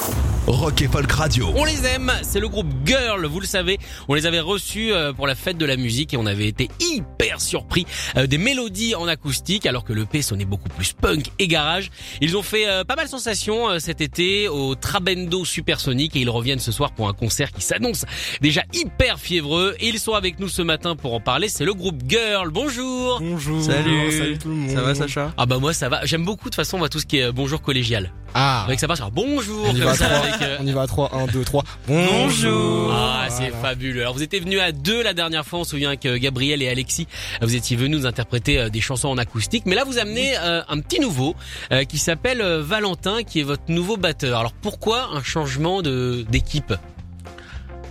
you Rock et Folk Radio. On les aime, c'est le groupe Girl, vous le savez. On les avait reçus euh, pour la fête de la musique et on avait été hyper surpris euh, des mélodies en acoustique alors que le P sonnait beaucoup plus punk et garage. Ils ont fait euh, pas mal sensation euh, cet été au Trabendo Supersonic et ils reviennent ce soir pour un concert qui s'annonce déjà hyper fiévreux. Et ils sont avec nous ce matin pour en parler. C'est le groupe Girl. Bonjour. Bonjour. Salut. Salut tout le monde. Ça va Sacha? Ah bah moi ça va. J'aime beaucoup de toute façon moi tout ce qui est euh, bonjour collégial. Ah. Avec ça passe genre bonjour On y comme va à ça, 3. avec, On y va à 3. 1, 2, 3. Bonjour. Ah, c'est Voilà. fabuleux. Alors vous étiez venus à deux la dernière fois, on se souvient que Gabriel et Alexis, euh, vous étiez venus nous interpréter euh, des chansons en acoustique, mais là vous amenez euh, un petit nouveau euh, qui s'appelle euh, Valentin, qui est votre nouveau batteur. Alors pourquoi un changement de d'équipe?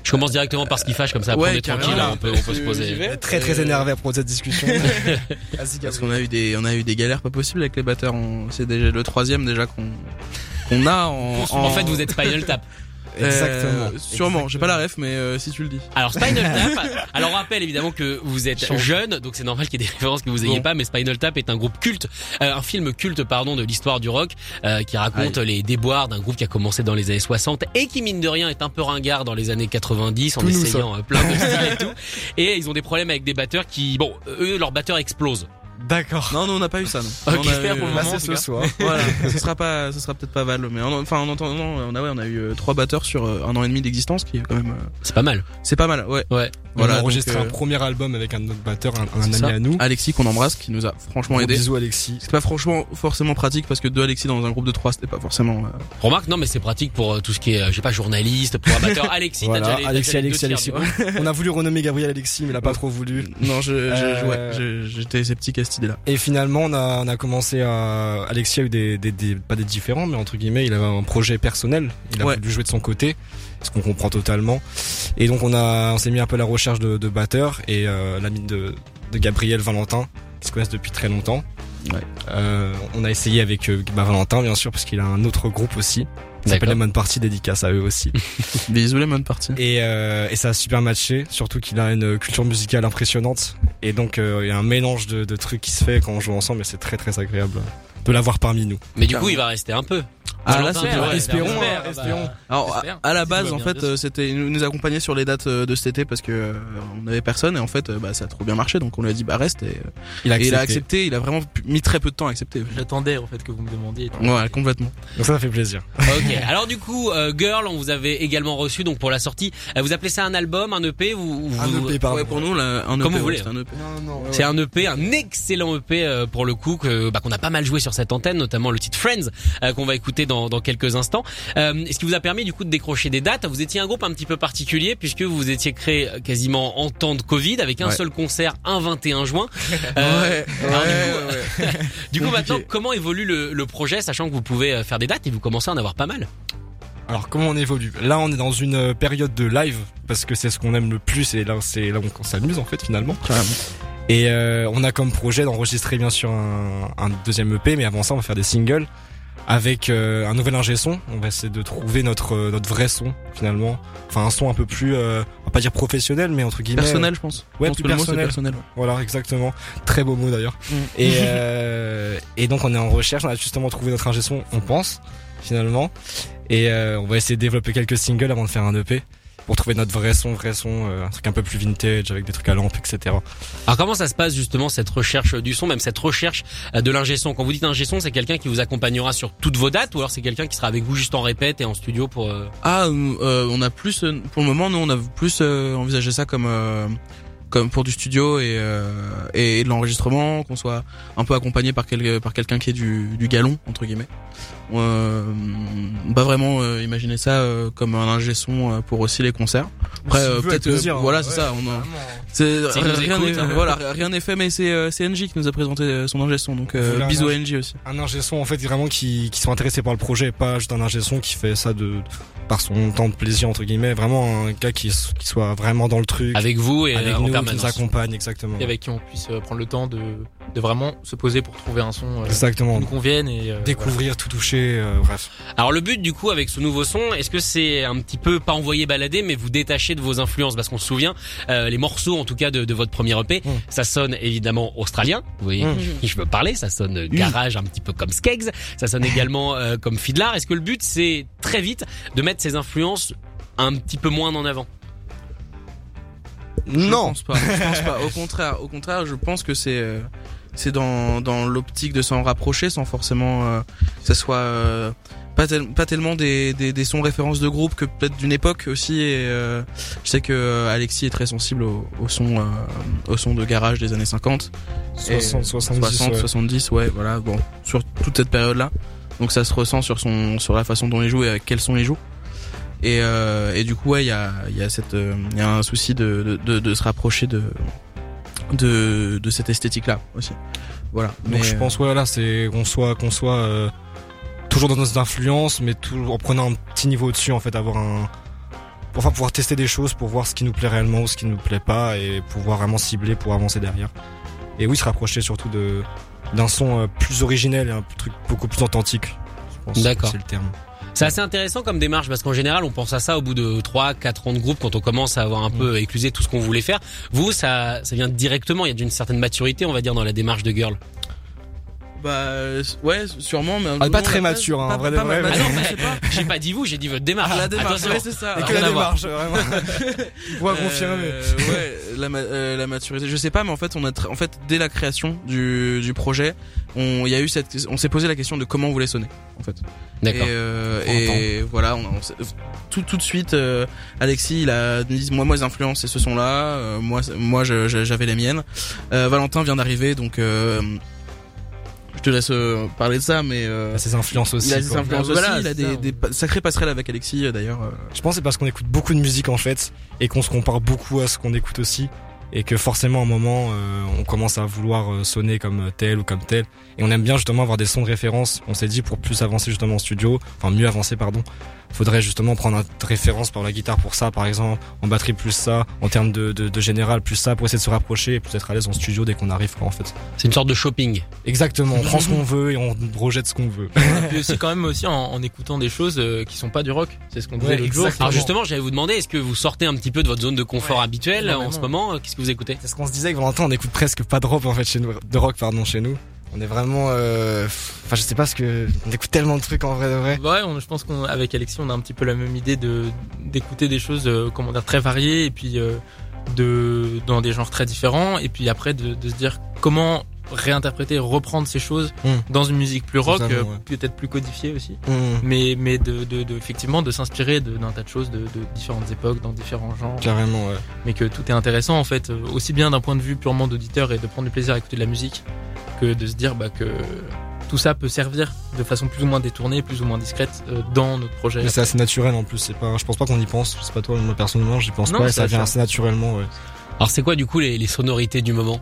Je commence directement par ce qui fâche comme ça, après Ouais, on est tranquille, là, on peut, on peut se poser. Très très énervé à propos de cette discussion. Parce qu'on a eu des, on a eu des galères pas possibles avec les batteurs. On- C'est déjà le troisième déjà qu'on qu'on a en, En fait, vous êtes Spinal Tap. Euh, Exactement. sûrement. J'ai pas la ref, mais euh, si tu le dis. Alors Spinal Tap, alors on rappelle évidemment que vous êtes jeune, donc c'est normal qu'il y ait des références que vous ayez Bon. pas, mais Spinal Tap est un groupe culte, euh, un film culte pardon de l'histoire du rock, euh, qui raconte les déboires d'un groupe qui a commencé dans les années 60 et qui mine de rien est un peu ringard dans les années 90 en Tout essayant euh, plein de styles et tout. Et ils ont des problèmes avec des batteurs qui, bon, eux leur batteur explose. D'accord. Non, non, on n'a pas eu ça. Non. Ok, On a eu- pour le Là, moment, ce soir. Voilà, ce sera pas, ce sera peut-être pas Val, mais en- enfin en entendant, on a ouais, on a eu euh, trois batteurs sur euh, un an et demi d'existence, qui est quand même, euh, C'est pas mal. c'est pas mal, ouais. Ouais. Voilà, on a donc, enregistré euh, un premier album avec un autre batteur, un, ami ça. à nous. Alexis qu'on embrasse, qui nous a franchement aidé. bisous Alexis. C'est pas franchement forcément pratique parce que deux Alexis dans un groupe de trois, c'était pas forcément. euh, Remarque, non mais c'est pratique pour euh, tout ce qui est, euh, je sais pas, journaliste, pour un batteur. Alexis, Voilà, déjà Alexis, déjà Alexis, Alexis. tiers. On a voulu renommer Gabriel Alexis, mais il a pas trop voulu. Non, je, Euh, j'étais sceptique à cette idée-là. Et finalement, on a, on a commencé à, Alexis a eu des, des, des- pas des différents, mais entre guillemets, il avait un projet personnel. Il a Ouais. voulu jouer de son côté, ce qu'on comprend totalement. Et donc, on a, on s'est mis un peu à la recherche de, de batteurs et euh, l'ami de, de Gabriel Valentin, qui se connaissent depuis très longtemps. Ouais. Euh, on a essayé avec euh, bah, Valentin, bien sûr, parce qu'il a un autre groupe aussi. Ça s'appelle. Lemon Party, dédicace à eux aussi. Bisous les bonnes parties. Et, euh, et ça a super matché, surtout qu'il a une culture musicale impressionnante. Et donc euh, il y a un mélange de, de trucs qui se fait quand on joue ensemble et c'est très très agréable de l'avoir parmi nous. Mais du coup, il va rester un peu. Ah, là, c'était- ouais, espérons, hein, bah, espérons. Alors à, J'espère. à la base en fait euh, c'était il nous nous accompagnait sur les dates euh, de cet été parce que euh, on avait personne et en fait euh, bah ça a trop bien marché donc on lui a dit bah reste et, euh, Il a et il a accepté. accepté il a vraiment mis très peu de temps à accepter J'attendais en fait que vous me demandiez. ouais complètement Donc ça, ça fait plaisir. Ok. Alors du coup, euh, Girl, on vous avait également reçu donc pour la sortie. euh, vous appelez ça un album, un EP ou vous- Un vous- EP, pardon. ouais pour nous là, un Comme EP, vous voulez, c'est un EP. C'est un EP, un excellent EP euh, pour le coup que bah, qu'on a pas mal joué sur cette antenne, notamment le titre Friends euh, qu'on va écouter dans, dans quelques instants. Euh, ce qui vous a permis du coup de décrocher des dates. Vous étiez un groupe un petit peu particulier puisque vous vous étiez créé euh, quasiment en temps de Covid avec un Ouais. seul concert un 21 juin. Euh, ouais, alors, ouais, du coup, ouais. Du coup Compliqué. maintenant, comment évolue le, le projet, sachant que vous pouvez euh, faire des dates et vous commencez à en avoir pas mal. Alors comment on évolue? Là, on est dans une euh, période de live parce que c'est ce qu'on aime le plus et là, c'est là où on s'amuse en fait finalement. Carrément. Et euh, on a comme projet d'enregistrer bien sûr un, un deuxième EP, mais avant ça, on va faire des singles avec euh, un nouvel ingé son. On va essayer de trouver notre euh, notre vrai son finalement. Enfin, un son un peu plus, euh, on va pas dire professionnel, mais entre guillemets personnel je pense Ouais, plus personnel. personnel ouais. Voilà, exactement. Très beau mot d'ailleurs. Mm. Et, euh, et donc on est en recherche, on a justement trouvé notre ingé son, on pense, finalement. Et euh, on va essayer de développer quelques singles avant de faire un EP pour trouver notre vrai son, vrai son, euh, un truc un peu plus vintage avec des trucs à lampe, etc. Alors comment ça se passe justement cette recherche du son, même cette recherche euh, de l'ingé son? Quand vous dites ingé son, c'est quelqu'un qui vous accompagnera sur toutes vos dates ou alors c'est quelqu'un qui sera avec vous juste en répète et en studio pour... euh, ah euh, on a plus euh, pour le moment nous on a plus euh, envisagé ça comme euh, comme pour du studio et euh, et, de l'enregistrement qu'on soit un peu accompagné par quel, par quelqu'un qui est du, du galon entre guillemets Euh, pas vraiment euh, imaginer ça euh, comme un ingé son euh, pour aussi les concerts. Après euh, peut-être euh, voilà hein. c'est Ouais, ça. On c'est nous rien n'est hein. voilà rien n'est fait mais c'est euh, c'est NJ qui nous a présenté son ingé son donc euh, bisous à NJ aussi. Un ingé son en fait vraiment qui, qui sont intéressés par le projet, pas juste un ingé son qui fait ça de par son temps de plaisir entre guillemets, vraiment un gars qui, qui soit vraiment dans le truc, Avec vous et avec euh, qui nous accompagne exactement. Et avec qui on puisse euh, prendre le temps de, de vraiment se poser pour trouver un son euh, qui Exactement. nous convienne et euh, Découvrir, tout toucher, euh, bref. Alors le but du coup avec ce nouveau son, est-ce que c'est un petit peu pas envoyer balader, mais vous détacher de vos influences? Parce qu'on se souvient, euh, les morceaux en tout cas de, de votre premier EP, Mm. ça sonne évidemment australien. Vous voyez Mm. qui je peux parler, ça sonne garage un petit peu comme Skeggs, ça sonne également euh, comme Fiddler. Est-ce que le but c'est très vite de mettre ces influences un petit peu moins en avant? Je pense pas. Je pense pas. Au contraire, au contraire, je pense que c'est euh, c'est dans dans l'optique de s'en rapprocher sans forcément euh, que ça soit euh, pas tel- pas tellement des, des des sons références de groupe que peut-être d'une époque aussi et euh, je sais que euh, Alexis est très sensible au, au son euh, au son de garage des années 50 et 60, 70, 60 ouais. 70 ouais voilà bon sur toute cette période là donc ça se ressent sur son sur la façon dont il joue et avec quel son il joue et euh, et du coup ouais il y a il y a cette euh, il y a un souci de, de de de se rapprocher de de de cette esthétique là aussi voilà Donc Mais, je pense ouais là c'est qu'on soit qu'on soit euh, toujours dans nos influences, mais en prenant un petit niveau au-dessus en fait, avoir un pour enfin pouvoir tester des choses pour voir ce qui nous plaît réellement ou ce qui nous plaît pas et pouvoir vraiment cibler pour avancer derrière. Et oui, se rapprocher surtout de d'un son plus originel et un truc beaucoup plus authentique. Je pense que D'accord. C'est le terme. C'est assez intéressant comme démarche parce qu'en général on pense à ça au bout de 3 4 ans de groupe quand on commence à avoir un peu éclusé tout ce qu'on voulait faire. Vous ça ça vient directement, il y a d'une certaine maturité on va dire dans la démarche de Girl. Bah ouais sûrement mais Ah, pas très mature, hein, pas- vrai de mais- Ah non, pas j'ai pas dit vous, j'ai dit votre démarche. la démarche ouais, c'est ça Et Ah, que la démarche, vraiment. Pour confirmer. Euh, ouais, la, ma- euh, la maturité. Je sais pas, mais en fait, on a, en fait, dès la création du, du projet, on, il y a eu cette, on s'est posé la question de comment on voulait sonner, en fait. D'accord. Et, euh, et voilà, on, on s'est- tout, tout de suite, euh, Alexis, il a dit, moi, moi, les influences, c'est ce son-là. euh, moi, moi, j'avais les miennes. Euh, Valentin vient d'arriver, donc. Je te laisse euh, parler de ça, mais euh, Il a ses influences aussi. il a des quoi. influences Voilà, aussi. Il a des, des sacrées passerelles avec Alexis, euh, d'ailleurs. euh. Je pense que c'est parce qu'on écoute beaucoup de musique en fait et qu'on se compare beaucoup à ce qu'on écoute aussi et que forcément à un moment euh, on commence à vouloir euh, sonner comme tel ou comme tel et on aime bien justement avoir des sons de référence. On s'est dit pour plus avancer justement en studio, enfin mieux avancer pardon, faudrait justement prendre une référence par la guitare pour ça par exemple, en batterie plus ça, en termes de, de, de général plus ça pour essayer de se rapprocher et plus être à l'aise en studio dès qu'on arrive quoi en fait. C'est une sorte de shopping. Exactement, on prend ce qu'on veut et on rejette ce qu'on veut. Et puis aussi quand même aussi en, en écoutant des choses euh, qui sont pas du rock. C'est ce qu'on disait Ouais, l'autre jour. exactement. Alors justement, j'allais vous demander, est-ce que vous sortez un petit peu de votre zone de confort Ouais, habituelle en ce moment Qu'est-ce que vous écoutez? C'est ce qu'on se disait avec Valentin, on écoute presque pas de rock en fait chez nous, de rock pardon chez nous. On est vraiment, euh, enfin je sais pas ce que, on écoute tellement de trucs en vrai de vrai. Ouais, on- je pense qu'avec Alexis, on a un petit peu la même idée de d'écouter des choses, euh, comment dire, très variées et puis euh, de dans des genres très différents et puis après de, de se dire comment réinterpréter, reprendre ces choses Mm. dans une musique plus rock, euh, ouais. peut-être plus codifiée aussi. Mmh. Mais mais de, de, de effectivement de s'inspirer d'un tas de choses de, de différentes époques, dans différents genres, Carrément, ouais. mais que tout est intéressant en fait, euh, aussi bien d'un point de vue purement d'auditeur et de prendre du plaisir à écouter de la musique que de se dire bah, que tout ça peut servir de façon plus ou moins détournée, plus ou moins discrète euh, dans notre projet. Mais c'est assez naturel en plus, c'est pas, je pense pas qu'on y pense, c'est pas toi, moi personnellement j'y pense Non, pas et ça vient. assez naturellement, ouais. Alors c'est quoi du coup les, les sonorités du moment?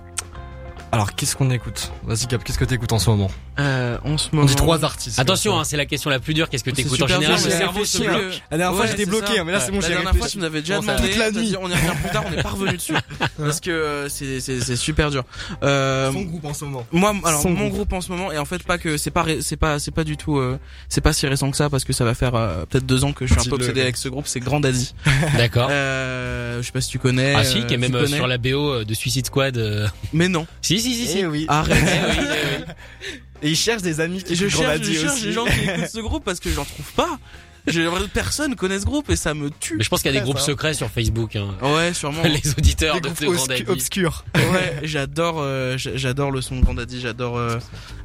Alors qu'est-ce qu'on écoute? Vas-y Cap, qu'est-ce que t'écoutes en ce moment? Euh, en ce On moment. dit trois artistes. Attention, hein, c'est la question la plus dure. Qu'est-ce que t'écoutes en super général? dur, Le cerveau se bloque. La dernière fois j'étais c'est bloqué, ça. mais là c'est bon, La j'ai dernière fois, tu réfléchi. nous avais déjà Bon, demandé. Toute la nuit. on y revient plus tard, on n'est pas revenu dessus. parce que euh, c'est c'est c'est super dur. Euh, Son groupe en ce moment. moi, alors mon groupe. en ce moment, et en fait pas que c'est pas c'est pas c'est pas du tout euh, c'est pas si récent que ça parce que ça va faire euh, peut-être deux ans que je suis un peu obsédé avec ce groupe. C'est Grand Daddy. D'accord. Je sais pas si tu connais. Ah si, qui est même sur la BO de Suicide Squad. Mais non. Si si si si. Eh oui. Arrête. Eh oui, eh oui. Et il cherche des amis qui Et je écoutent cherche, je cherche aussi. des gens qui écoutent ce groupe parce que j'en trouve pas. j'ai personne connaît ce groupe et ça me tue. Mais je pense qu'il y a des groupes ça. secrets sur Facebook. Hein. Ouais, sûrement. Les auditeurs Des de, groupes Grand Daddy. obscurs. Ouais, j'adore, euh, j'adore le son de Grand Daddy, j'adore euh,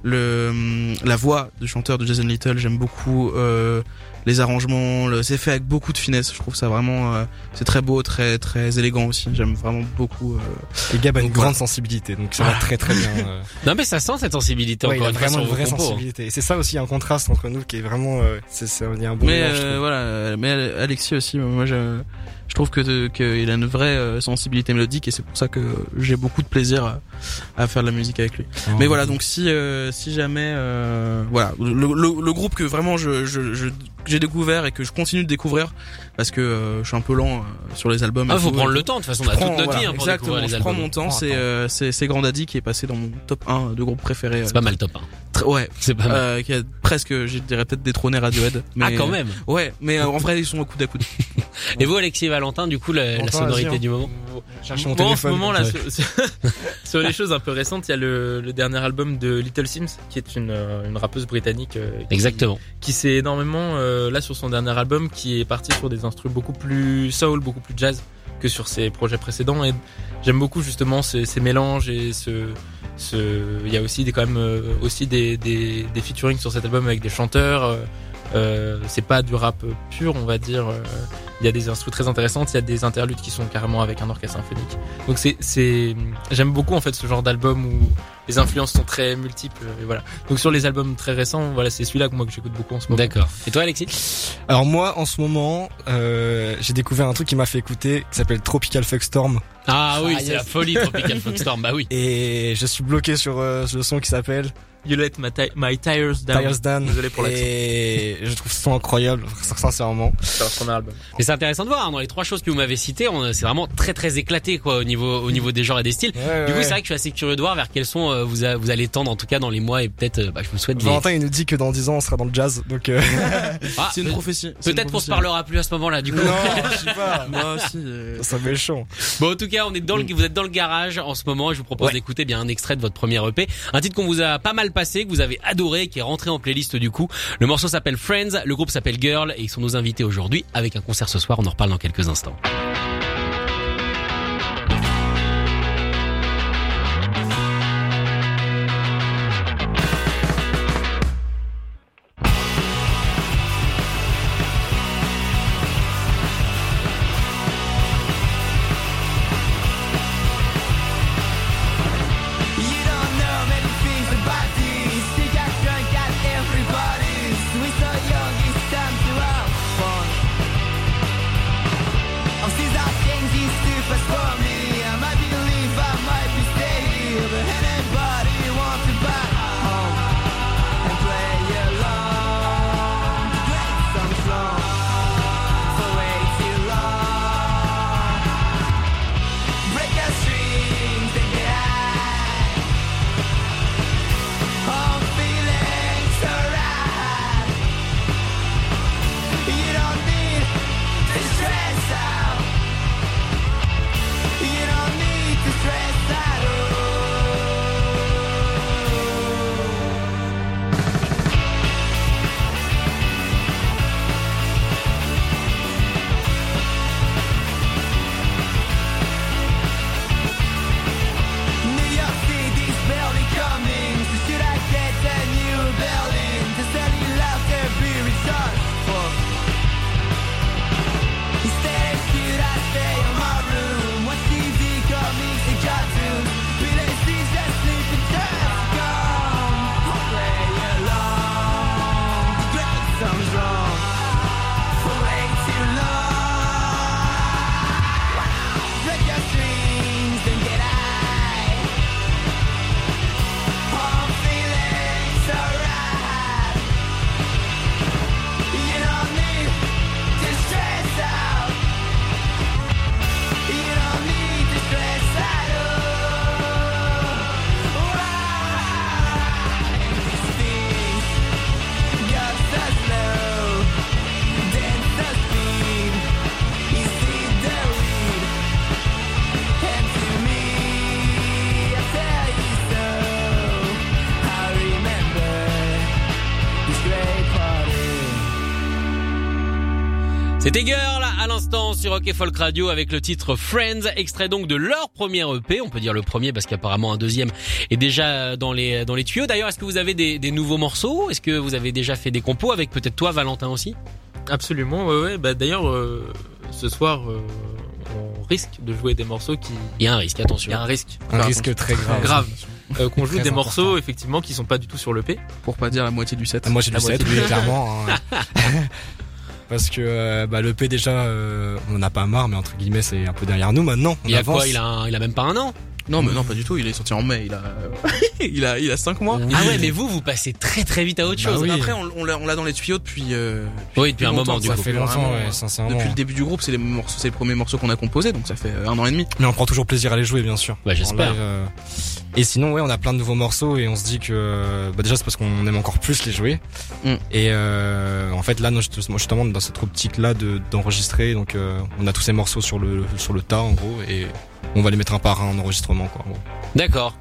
le hum, la voix du chanteur de Jason Little. J'aime beaucoup euh, les arrangements. le- C'est fait avec beaucoup de finesse. Je trouve ça vraiment, euh, c'est très beau, très très élégant aussi. J'aime vraiment beaucoup. euh, Et Gab a une Donc, grande sensibilité, donc ça va très très bien. euh. Non mais ça sent cette sensibilité Ouais, il encore a une vraiment une vraie compos, hein. sensibilité. Et c'est ça aussi un contraste entre nous qui est vraiment, euh, c'est, c'est, il y a un bon mais mélange, euh, voilà, mais Alexis aussi. Moi, je je trouve que qu'il a une vraie euh, sensibilité mélodique et c'est pour ça que j'ai beaucoup de plaisir à, à, faire de la musique avec lui. Ah, Mais voilà, donc si euh, si jamais euh, voilà le, le, le, groupe que vraiment je, je, je j'ai découvert et que je continue de découvrir parce que euh, je suis un peu lent euh, sur les albums. Ah, faut prendre le temps de toute façon, prends, Exactement, je prends mon temps, c'est euh, c'est Grandaddy qui est passé dans mon top 1 de groupe préféré. C'est euh, pas mal top 1 ouais, C'est pas mal. euh, qui a presque, je dirais peut-être détrôné Radiohead. Mais, ah quand même. Ouais, mais euh, en vrai ils sont au coude à coude. Et vous Alexis et Valentin, du coup la, la sonorité hein. du moment. Cherchez mon Bon, en ce téléphone. moment là, Ouais. sur, les choses un peu récentes, il y a le, le dernier album de Little Sims, qui est une, euh, une rappeuse britannique. euh, qui- Exactement. Qui s'est énormément, euh, là sur son dernier album, qui est parti sur des instruments beaucoup plus soul, beaucoup plus jazz que sur ses projets précédents. Et j'aime beaucoup justement ces, ces mélanges et ce, il y a aussi des, quand même euh, aussi des, des, des featuring sur cet album avec des chanteurs. euh, euh, c'est pas du rap pur, on va dire. euh, Il y a des instruments très intéressantes, il y a des interludes qui sont carrément avec un orchestre symphonique. Donc c'est, c'est, j'aime beaucoup en fait ce genre d'album où les influences sont très multiples. Et voilà. Donc sur les albums très récents, voilà, c'est celui-là que moi que j'écoute beaucoup en ce moment. D'accord. Et toi Alexis? Alors moi, en ce moment, euh, j'ai découvert un truc qui m'a fait écouter, qui s'appelle Tropical Fuckstorm. Ah oui, Ah, c'est yes. la folie Tropical Foxstorm. Bah oui. Et je suis bloqué sur euh, le son qui s'appelle You let my, my tires down. Tires Down. Désolé pour l'accent. Et je trouve ce son incroyable, sincèrement. C'est leur premier album. Mais c'est intéressant de voir hein, dans les trois choses que vous m'avez citées, on- c'est vraiment très très éclaté quoi au niveau au niveau des genres et des styles. Du coup, c'est vrai que je suis assez curieux de voir vers quels sons euh, vous a- vous allez tendre en tout cas dans les mois et peut-être euh, bah, je vous souhaite Valentin, il nous dit que dans 10 ans, on sera dans le jazz, donc euh... Ah, C'est une prophétie. Peut-être qu'on se parlera plus à ce moment-là du coup. non, je sais pas. Moi aussi. euh, Ça méchant. Bon, en tout cas, on est dans le, vous êtes dans le garage en ce moment. et Je vous propose Ouais. d'écouter bien un extrait de votre premier EP, un titre qu'on vous a pas mal passé, que vous avez adoré, qui est rentré en playlist du coup. Le morceau s'appelle Friends, le groupe s'appelle Girl et ils sont nos invités aujourd'hui avec un concert ce soir. On en reparle dans quelques instants. C'était Girl à l'instant sur Rock et Folk Radio avec le titre Friends, extrait donc de leur premier EP. On peut dire le premier parce qu'apparemment un deuxième est déjà dans les dans les tuyaux. D'ailleurs, est-ce que vous avez des, des nouveaux morceaux? Est-ce que vous avez déjà fait des compos avec peut-être toi, Valentin aussi? Absolument, ouais, ouais. Bah, d'ailleurs, euh, ce soir, euh, on risque de jouer des morceaux qui. Il y a un risque, attention. Il y a un risque. Un Enfin, risque très grave. grave. Euh, qu'on joue des important. morceaux, effectivement, qui sont pas du tout sur l'EP. Pour pas dire la moitié du set. Ah, Moi j'ai La du 7, moitié oui, du- clairement. hein. Parce que euh, bah, le P déjà, euh, on en a pas marre, mais entre guillemets c'est un peu derrière nous maintenant. On Il a avance. quoi Il a un- il a même pas un an? Non, mais non, pas du tout. Il est sorti en mai. Il a, il a, il a 5 mois. Ah ouais, mais vous, vous passez très très vite à autre Bah chose. oui. Après, on, on l'a, on l'a dans les tuyaux depuis. Euh, Oui, depuis un moment du Ça coup. fait longtemps, ouais, euh, sincèrement. depuis le début du groupe, c'est les morceaux, c'est les premiers morceaux qu'on a composés, donc ça fait euh, un an et demi. Mais on prend toujours plaisir à les jouer, bien sûr. Bah, j'espère. Euh, Et sinon, ouais, on a plein de nouveaux morceaux et on se dit que, bah, déjà, c'est parce qu'on aime encore plus les jouer. Mm. Et euh, en fait, là, justement, dans cette optique-là de d'enregistrer, donc, euh, on a tous ces morceaux sur le sur le tas, en gros, et on va les mettre un par un en enregistrement, quoi. gros. D'accord.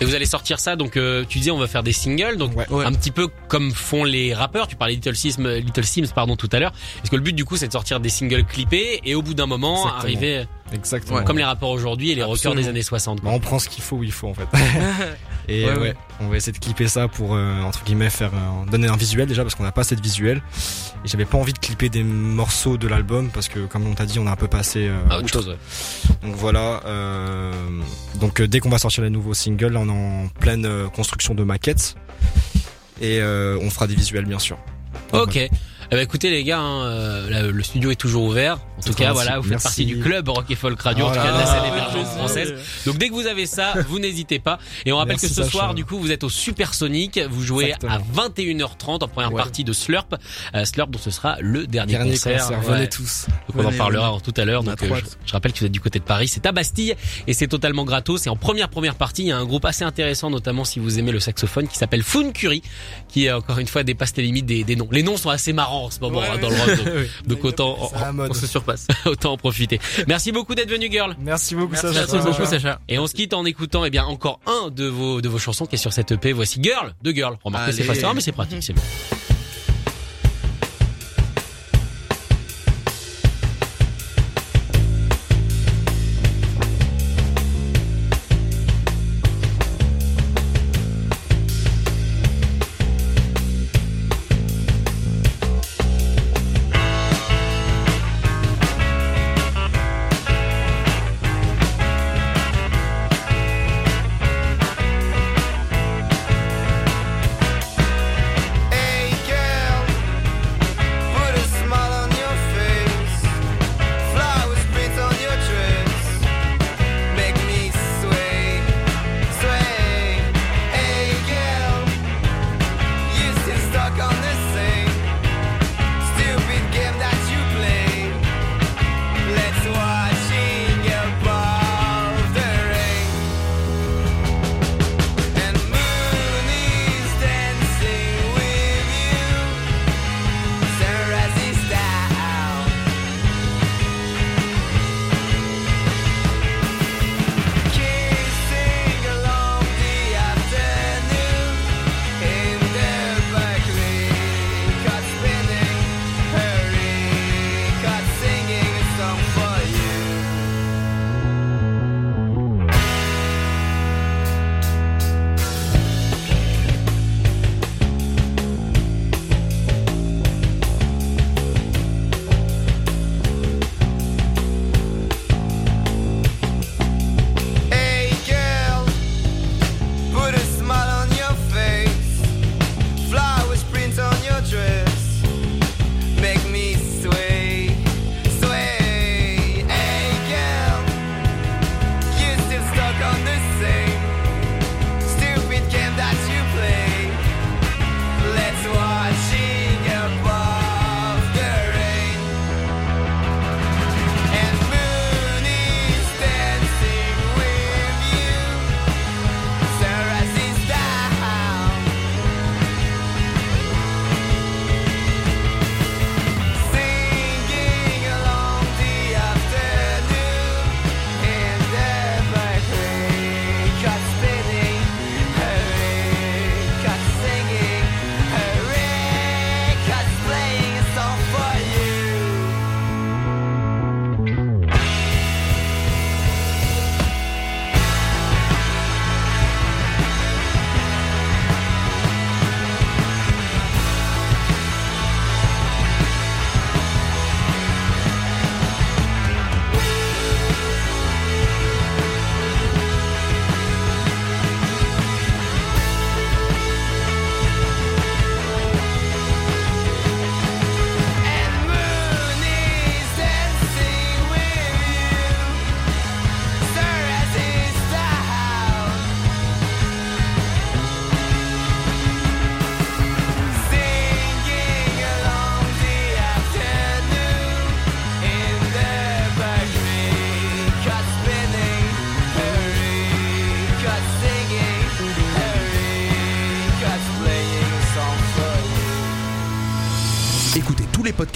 Et vous allez sortir ça, donc euh, tu disais on va faire des singles, donc Ouais. Ouais. un petit peu comme font les rappeurs. Tu parlais Little Sims, Little Sims pardon tout à l'heure. Est-ce que le but du coup c'est de sortir des singles clippés et au bout d'un moment Exactement. arriver Exactement. Ouais. comme les rappeurs aujourd'hui et les Absolument. des années 60 Bah, quoi. on prend ce qu'il faut où il faut, en fait. Et Ouais, ouais, ouais. on va essayer de clipper ça pour euh, entre guillemets faire euh, donner un visuel déjà parce qu'on n'a pas assez de visuel. Et j'avais pas envie de clipper des morceaux de l'album parce que comme on t'a dit, on a un peu passé. euh, Ah, autre chose. ouais. Donc voilà. euh, donc dès qu'on va sortir les nouveaux singles, là on est en pleine construction de maquettes et euh, on fera des visuels bien sûr. Donc, Ok. Eh ben, écoutez les gars, hein, euh, le studio est toujours ouvert. En tout C'est cas, voilà, vous faites Merci. partie du club Rock et Folk Radio, en tout cas de la scène émergente française. Donc dès que vous avez ça, vous n'hésitez pas. Et on rappelle Merci, que ce Sacha. soir, du coup, vous êtes au Supersonic. Vous jouez Exactement. à 21h30 en première Ouais. partie de Slurp. Euh, Slurp, dont ce sera le dernier, Dernier concert. concert, Ouais. venez tous. Donc on en parlera tout à l'heure. Donc euh, je, rappelle que vous êtes du côté de Paris, c'est à Bastille et c'est totalement gratos. Et en première première partie, il y a un groupe assez intéressant, notamment si vous aimez le saxophone, qui s'appelle Foon Curie, qui encore une fois dépasse les limites des, des noms. Les noms sont assez marrants en ce moment Ouais, hein, dans le rock, donc, donc autant. On se surpasse. autant en profiter. Merci beaucoup d'être venu, girl. Merci beaucoup, Merci, Sacha. Merci beaucoup, Sacha. Et on se quitte en écoutant eh bien encore un de vos de vos chansons qui est sur cette EP. Voici Girl de Girl. Remarquez, c'est facile, mais c'est pratique, c'est bien.